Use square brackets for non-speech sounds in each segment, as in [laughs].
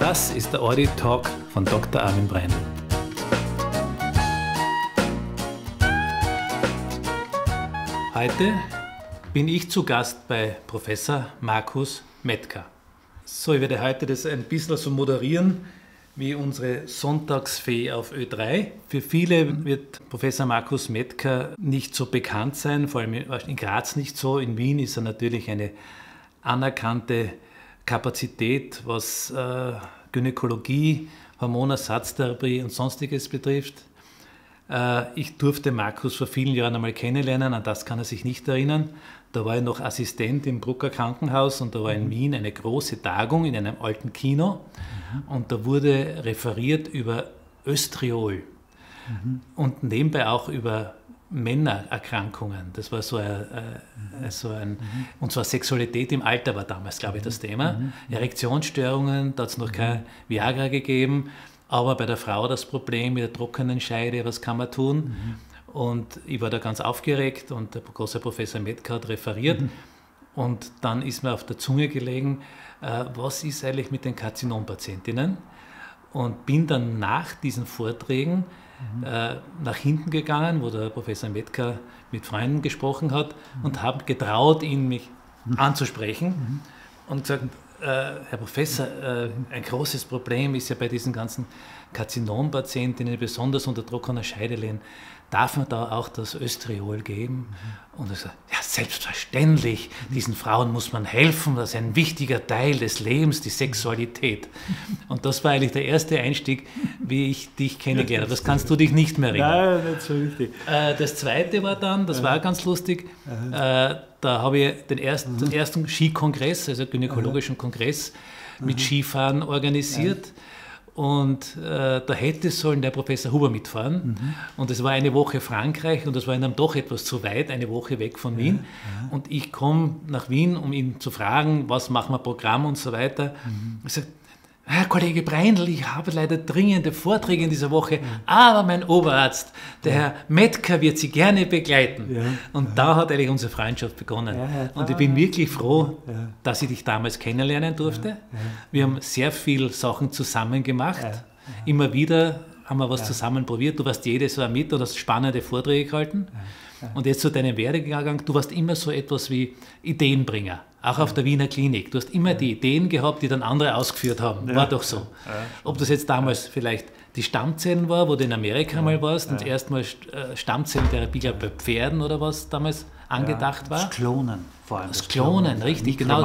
Das ist der Audit Talk von Dr. Armin Breindl. Heute bin ich zu Gast bei Professor Markus Metka. So, ich werde heute das ein bisschen so moderieren wie unsere Sonntagsfee auf Ö3. Für viele wird Professor Markus Metka nicht so bekannt sein, vor allem in Graz nicht so. In Wien ist er natürlich eine anerkannte Kapazität, was äh, Gynäkologie, Hormonersatztherapie und sonstiges betrifft. Äh, ich durfte Markus vor vielen Jahren einmal kennenlernen, an das kann er sich nicht erinnern. Da war er noch Assistent im Brucker Krankenhaus und da war in mhm. Wien eine große Tagung in einem alten Kino mhm. und da wurde referiert über Östriol mhm. und nebenbei auch über Männererkrankungen. Das war so ein, äh, so ein mhm. und zwar Sexualität im Alter war damals, glaube ich, das Thema. Mhm. Erektionsstörungen, da hat es noch kein Viagra gegeben, aber bei der Frau das Problem mit der trockenen Scheide, was kann man tun? Mhm. Und ich war da ganz aufgeregt und der große Professor Metka hat referiert. Mhm. Und dann ist mir auf der Zunge gelegen, äh, was ist eigentlich mit den Karzinompatientinnen? Und bin dann nach diesen Vorträgen mhm. äh, nach hinten gegangen, wo der Professor Metka mit Freunden gesprochen hat mhm. und habe getraut, ihn mich mhm. anzusprechen mhm. und gesagt, äh, Herr Professor, äh, ein großes Problem ist ja bei diesen ganzen Karzinompatientinnen, besonders unter trockener Scheideleien, darf man da auch das Östriol geben? Mhm. Und er sagt, ja, selbstverständlich, diesen Frauen muss man helfen, das ist ein wichtiger Teil des Lebens, die Sexualität. Und das war eigentlich der erste Einstieg, wie ich dich kennengelernt habe. Das kannst du dich nicht mehr erinnern. Nein, nicht so richtig. Äh, das zweite war dann, das war ganz lustig, äh, da habe ich den ersten, den ersten Skikongress, also gynäkologischen Kongress mit Skifahren organisiert. Und äh, da hätte sollen der Professor Huber mitfahren. Mhm. Und es war eine Woche Frankreich und das war ihm doch etwas zu weit, eine Woche weg von Wien. Ja, ja. Und ich komme nach Wien, um ihn zu fragen, was machen wir Programm und so weiter. Mhm. Ich sage, Herr Kollege Breindl, ich habe leider dringende Vorträge in dieser Woche, aber mein Oberarzt, der Herr Metka, wird Sie gerne begleiten. Ja. Und da hat eigentlich unsere Freundschaft begonnen. Ja, und ich bin wirklich froh, dass ich dich damals kennenlernen durfte. Wir haben sehr viele Sachen zusammen gemacht. Immer wieder haben wir was zusammen probiert. Du warst jedes Jahr mit und hast spannende Vorträge gehalten. Und jetzt zu deinem Werdegang, du warst immer so etwas wie Ideenbringer auch auf der Wiener Klinik. Du hast immer die Ideen gehabt, die dann andere ausgeführt haben. War doch so. Ob das jetzt damals vielleicht die Stammzellen war, wo du in Amerika mal warst und erstmal äh, Stammzellentherapie, glaube bei Pferden oder was damals angedacht war. Das Klonen vor allem. Das, das Klonen, Klonen, richtig, genau.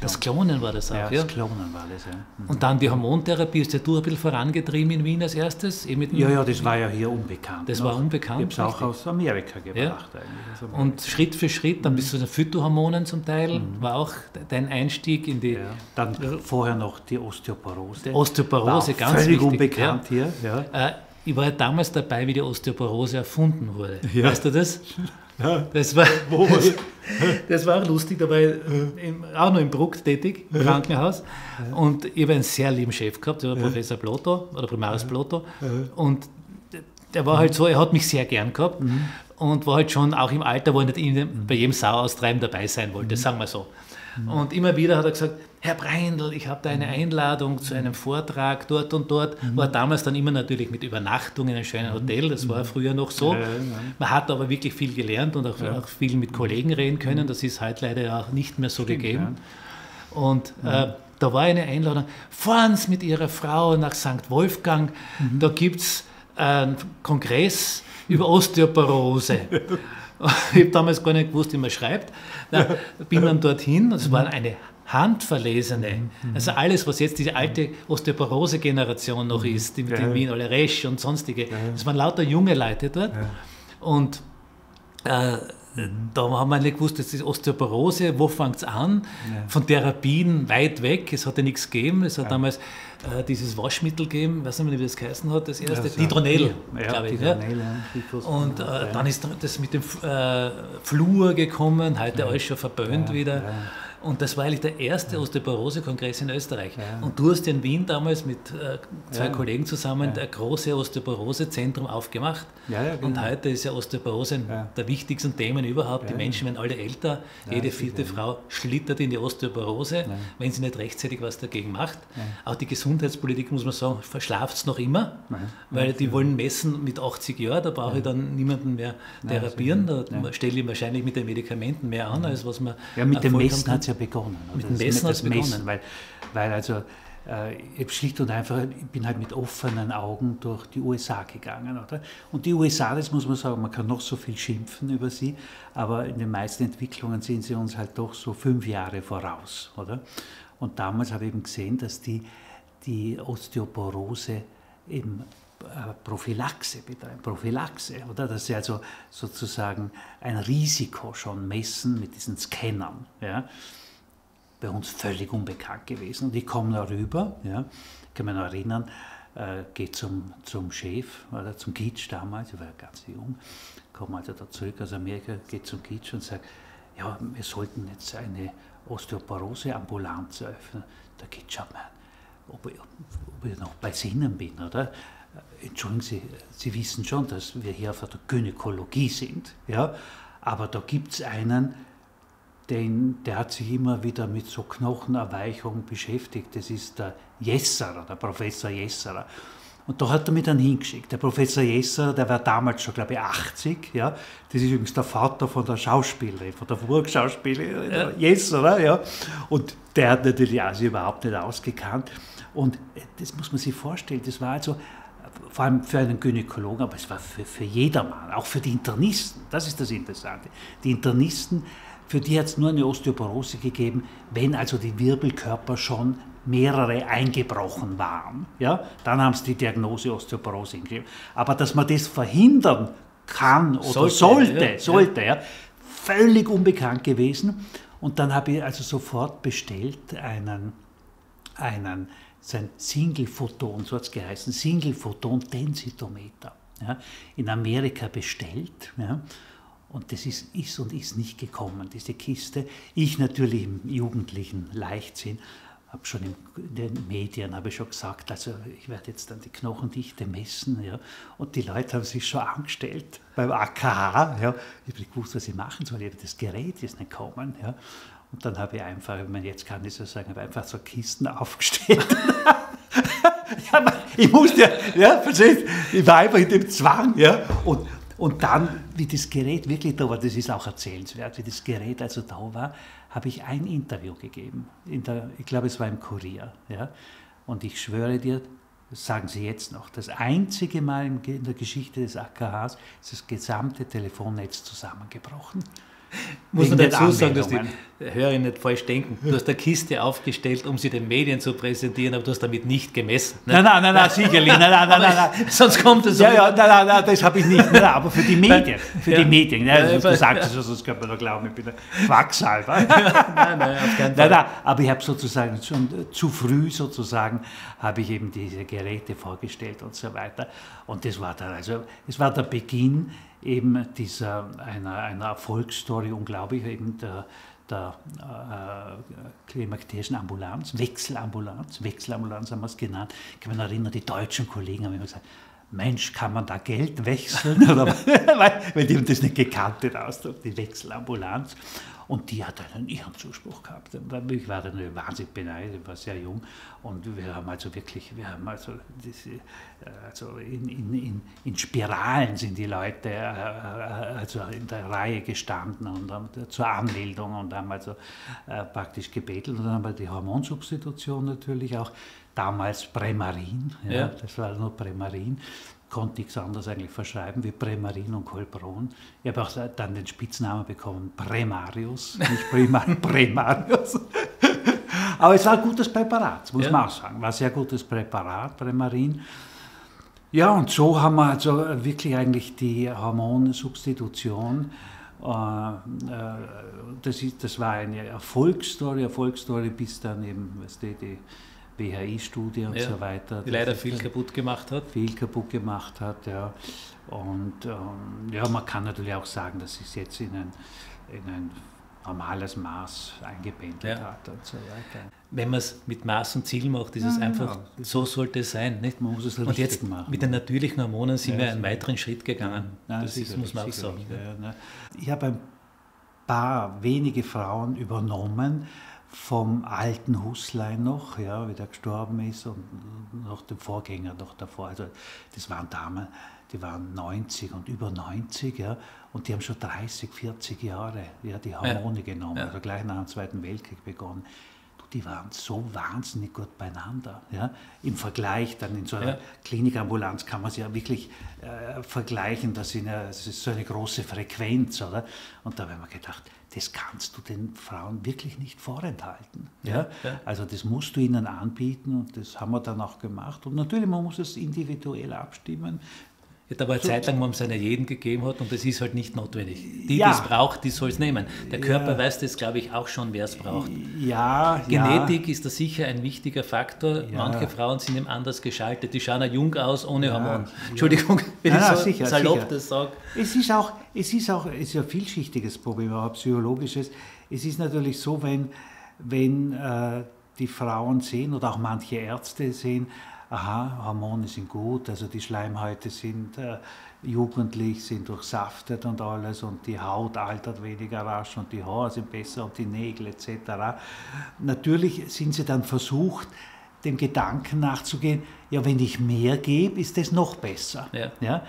Das Klonen war das auch. Ja, das Klonen war das, ja. Mhm. Und dann die Hormontherapie ist ja du ein bisschen vorangetrieben in Wien als erstes. Eh ja, ja, das war ja hier unbekannt. Das noch. war unbekannt. Ich habe es auch aus Amerika gebracht ja. eigentlich. Amerika. Und Schritt für Schritt, dann mhm. bis zu den Phytohormonen zum Teil, mhm. war auch dein Einstieg in die... Ja. Dann vorher noch die Osteoporose. Osteoporose, ganz völlig wichtig. unbekannt hier. Ja. Äh, ich war ja damals dabei, wie die Osteoporose erfunden wurde. Weißt du das? [laughs] Das war, das war auch lustig, da war ich auch noch im Bruck tätig, im Krankenhaus. Und ich habe einen sehr lieben Chef gehabt, der war Professor Plotto, oder Primaris Plotto. Und der war halt so, er hat mich sehr gern gehabt mhm. und war halt schon auch im Alter, wo er nicht bei jedem Sau austreiben dabei sein wollte, mhm. sagen wir so. Mhm. Und immer wieder hat er gesagt, Herr Breindl, ich habe da eine Einladung zu einem Vortrag dort und dort. Mhm. War damals dann immer natürlich mit Übernachtung in einem schönen Hotel, das war früher noch so. Man hat aber wirklich viel gelernt und auch, auch viel mit Kollegen reden können. Das ist heute leider auch nicht mehr so Stimmt, gegeben. Und äh, da war eine Einladung, fahren Sie mit Ihrer Frau nach St. Wolfgang, mhm. da gibt es einen Kongress über Osteoporose. [laughs] ich habe damals gar nicht gewusst, wie man schreibt. Da bin dann dorthin, es war eine handverlesene, mhm. also alles, was jetzt diese alte Osteoporose-Generation noch mhm. ist, die mit ja. in Wien, alle Resch und sonstige, das waren lauter junge Leute dort. Ja. Und äh, da haben wir nicht gewusst, das ist Osteoporose, wo fängt es an? Ja. Von Therapien weit weg, es hat ja nichts gegeben. Es hat ja. damals äh, dieses Waschmittel gegeben, weiß nicht, wie das geheißen hat, das erste, ja, Didronel, ja, glaube ich. Didronel, ja. Und äh, dann ist das mit dem äh, Fluor gekommen, heute alles schon verböhnt wieder. Und das war eigentlich der erste Osteoporose-Kongress in Österreich. Ja. Und du hast in Wien damals mit äh, zwei ja. Kollegen zusammen ja. ein großes Osteoporose-Zentrum aufgemacht. Genau. Und heute ist ja Osteoporose ein der wichtigsten Themen überhaupt. Die Menschen werden alle älter. Jede vierte Frau schlittert in die Osteoporose, wenn sie nicht rechtzeitig was dagegen macht. Auch die Gesundheitspolitik, muss man sagen, verschlaft es noch immer, weil die wollen messen mit 80 Jahren. Da brauche ich dann niemanden mehr therapieren. Da stelle ich wahrscheinlich mit den Medikamenten mehr an, als was man. Ja, mit dem Messen hat ja begonnen. Mit dem Messen hat es begonnen. Weil, weil also äh, ich schlicht und einfach, ich bin halt mit offenen Augen durch die USA gegangen. Oder? Und die USA, das muss man sagen, man kann noch so viel schimpfen über sie, aber in den meisten Entwicklungen sind sie uns halt doch so fünf Jahre voraus. Oder? Und damals habe ich eben gesehen, dass die, die Osteoporose eben äh, Prophylaxe betreiben, Prophylaxe, oder? Dass sie also sozusagen ein Risiko schon messen mit diesen Scannern. Ja? Bei uns völlig unbekannt gewesen. Und ich komme da rüber, ja? kann mich noch erinnern, äh, gehe zum, zum Chef, oder zum Kitsch damals, ich war ja ganz jung, komme also da zurück aus Amerika, gehe zum Kitsch und sage, ja, wir sollten jetzt eine Osteoporose-Ambulanz eröffnen. Der Kitsch schaut mir ob ich, ob ich noch bei Sinnen bin, oder? entschuldigen Sie, Sie wissen schon, dass wir hier auf der Gynäkologie sind, ja, aber da gibt es einen, den, der hat sich immer wieder mit so Knochenerweichung beschäftigt, das ist der Jesserer, der Professor Jesserer. Und da hat er mich dann hingeschickt. Der Professor Jesser, der war damals schon, glaube ich, 80. Ja? Das ist übrigens der Vater von der Schauspielerin, von der Burgschauspielerin, ja. Jesser. Ja? Und der hat natürlich auch sich überhaupt nicht ausgekannt. Und das muss man sich vorstellen, das war also vor allem für einen Gynäkologen, aber es war für, für jedermann, auch für die Internisten. Das ist das Interessante. Die Internisten, für die hat es nur eine Osteoporose gegeben, wenn also die Wirbelkörper schon mehrere eingebrochen waren. Ja? Dann haben sie die Diagnose Osteoporose gegeben. Aber dass man das verhindern kann oder sollte, sollte, ja, sollte ja. völlig unbekannt gewesen. Und dann habe ich also sofort bestellt einen, einen sein Single-Photon, so hat es geheißen, Single-Photon-Densitometer, ja, in Amerika bestellt. Ja, und das ist, ist und ist nicht gekommen, diese Kiste. Ich natürlich im jugendlichen Leichtsinn, habe schon in den Medien habe ich schon gesagt, also ich werde jetzt dann die Knochendichte messen. Ja, und die Leute haben sich schon angestellt beim AKH. Ja, ich habe nicht gewusst, was ich machen soll, das Gerät ist nicht gekommen. Ja. Und dann habe ich einfach, ich meine, jetzt kann ich so sagen, habe einfach so Kisten [laughs] aufgestellt. ja, ich musste ja, verstehst ich war einfach in dem Zwang, ja. Und, und dann, wie das Gerät wirklich da war, das ist auch erzählenswert, wie das Gerät also da war, habe ich ein Interview gegeben. In der, ich glaube, es war im Kurier. Ja. Und ich schwöre dir, sagen Sie jetzt noch, das einzige Mal in der Geschichte des AKHs ist das gesamte Telefonnetz zusammengebrochen. Muss man dazu sagen, dass die Hörer nicht falsch denken. Du hast eine Kiste aufgestellt, um sie den Medien zu präsentieren, aber du hast damit nicht gemessen. Ne? Nein, nein, nein, nein, sicherlich. Nein, nein, nein, nein, nein. [laughs] Sonst kommt es so. Ja, ja, nein, nein, nein, das habe ich nicht. Nein, aber für die Medien. Für ja. die Medien. Ja, also, du sagst es, ja. sonst könnte man doch glauben, ich bin ein Quacksalber. [laughs] nein, nein, auf keinen [laughs] Fall. Nein, nein, aber ich habe sozusagen schon zu früh sozusagen, habe ich eben diese Geräte vorgestellt und so weiter. Und das war dann, also, es war der Beginn eben dieser, einer, einer Erfolgsstory, unglaublich, eben der, der äh, klimakterischen Ambulanz, Wechselambulanz, Wechselambulanz haben wir es genannt. Ich kann mich erinnern, die deutschen Kollegen haben immer gesagt, Mensch, kann man da Geld wechseln? [laughs] Oder, weil, weil die haben das nicht gekannt, den Ausdruck, die Wechselambulanz. Und die hat einen ihren Zuspruch gehabt. Ich war dann wahnsinnig beneidet, ich war sehr jung. Und wir haben also wirklich, wir haben also, diese, äh, also in, in, in, in, Spiralen sind die Leute äh, äh, also in der Reihe gestanden und haben, zur Anmeldung und haben also praktisch gebettelt. Und dann haben wir die Hormonsubstitution natürlich auch, damals Premarin, ja, ja. das war nur Premarin konnte nichts anderes eigentlich verschreiben wie Premarin und Colbron. Ich habe auch dann den Spitznamen bekommen, Premarius, nicht Primar, [laughs] Premarius. Aber es war ein gutes Präparat, muss ja. man auch sagen. War ein sehr gutes Präparat, Premarin. Ja, und so haben wir also wirklich eigentlich die Hormonsubstitution. Äh, äh, das, ist, das war eine Erfolgsstory, Erfolgsstory bis dann eben, weißt du, die BHI-Studie und ja, so weiter. Die leider viel kaputt gemacht hat. Viel kaputt gemacht hat, ja. Und ähm, ja, man kann natürlich auch sagen, dass es jetzt in ein, in ein normales Maß eingependelt ja. hat und so weiter. Wenn man es mit Maß und Ziel macht, ist ja, es einfach, ja. so sollte es sein. Nicht? Man muss es und jetzt machen. mit den natürlichen Hormonen sind wir einen weiteren Schritt gegangen. das ist, muss man auch sagen. Ne. Ich habe ein paar wenige Frauen übernommen, vom alten Huslein noch, ja, wie der gestorben ist und noch dem Vorgänger noch davor. Also das waren Damen, die waren 90 und über 90, ja, und die haben schon 30, 40 Jahre ja, die Hormone ja. genommen, ja. also gleich nach dem Zweiten Weltkrieg begonnen. Die waren so wahnsinnig gut beieinander. Ja. Im Vergleich dann in so einer ja. Klinikambulanz kann man sie ja wirklich äh, vergleichen, das, eine, das ist so eine große Frequenz, oder? Und da haben wir gedacht, das kannst du den Frauen wirklich nicht vorenthalten. Ja? ja? Also das musst du ihnen anbieten und das haben wir dann auch gemacht. Und natürlich, man muss es individuell abstimmen. Ja, da war eine Zeit lang, wo man es einer jeden gegeben hat und das ist halt nicht notwendig. Die, ja. die es braucht, die soll es nehmen. Der Körper ja. weiß das, glaube ich, auch schon, wer es braucht. Ja, Genetik ist da sicher ein wichtiger Faktor. Manche Frauen sind eben anders geschaltet. Die schauen ja jung aus ohne Hormon. Entschuldigung, wenn ich so sicher, salopp sicher. das sage. Es ist auch, es ist auch es ist ein vielschichtiges Problem, auch ein psychologisches. Es ist natürlich so, wenn, wenn äh, die Frauen sehen oder auch manche Ärzte sehen, aha, Hormone sind gut, also die Schleimhäute sind äh, jugendlich, sind durchsaftet und alles und die Haut altert weniger rasch und die Haare sind besser und die Nägel etc. Natürlich sind sie dann versucht, dem Gedanken nachzugehen, ja, wenn ich mehr gebe, ist das noch besser. Ja. ja?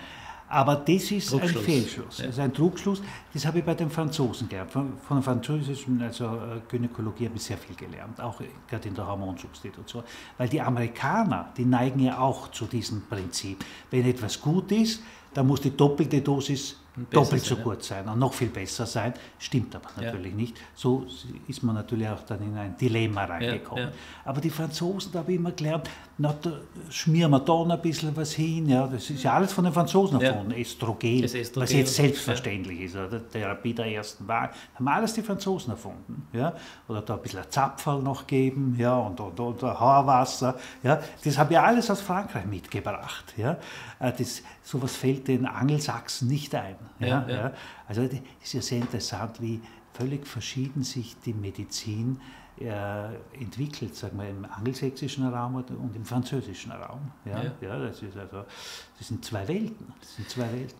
Aber das ist ein Fehlschluss, ja. das ist ein Trugschluss. Das habe ich bei den Franzosen gehabt. Von, von der französischen also äh, Gynäkologie habe ich sehr viel gelernt, auch gerade in der Hormonsubstitution. Weil die Amerikaner, die neigen ja auch zu diesem Prinzip. Wenn etwas gut ist, dann muss die doppelte Dosis doppelt so gut sein und noch viel besser sein. Stimmt aber natürlich ja. nicht. So ist man natürlich auch dann in ein Dilemma reingekommen. Ja, ja. Aber die Franzosen, da habe ich immer gelernt, na, da schmieren wir da noch ein bisschen was hin. Ja, das ist ja alles von den Franzosen erfunden. Östrogen, Östrogen, was jetzt selbstverständlich ist. Oder Therapie der ersten Wahl. Haben alles die Franzosen erfunden. Ja? Oder da ein bisschen Zapferl noch geben ja? und, und, und Haarwasser. Ja? Das habe ich alles aus Frankreich mitgebracht. Ja? Äh, das, sowas fällt den Angelsachsen nicht ein. Ja, ja. Also es ist ja sehr interessant, wie völlig verschieden sich die Medizin äh, entwickelt, sagen wir, im angelsächsischen Raum und im französischen Raum. Ja, ja. ja das, ist also, das sind zwei Welten. Das sind zwei Welten.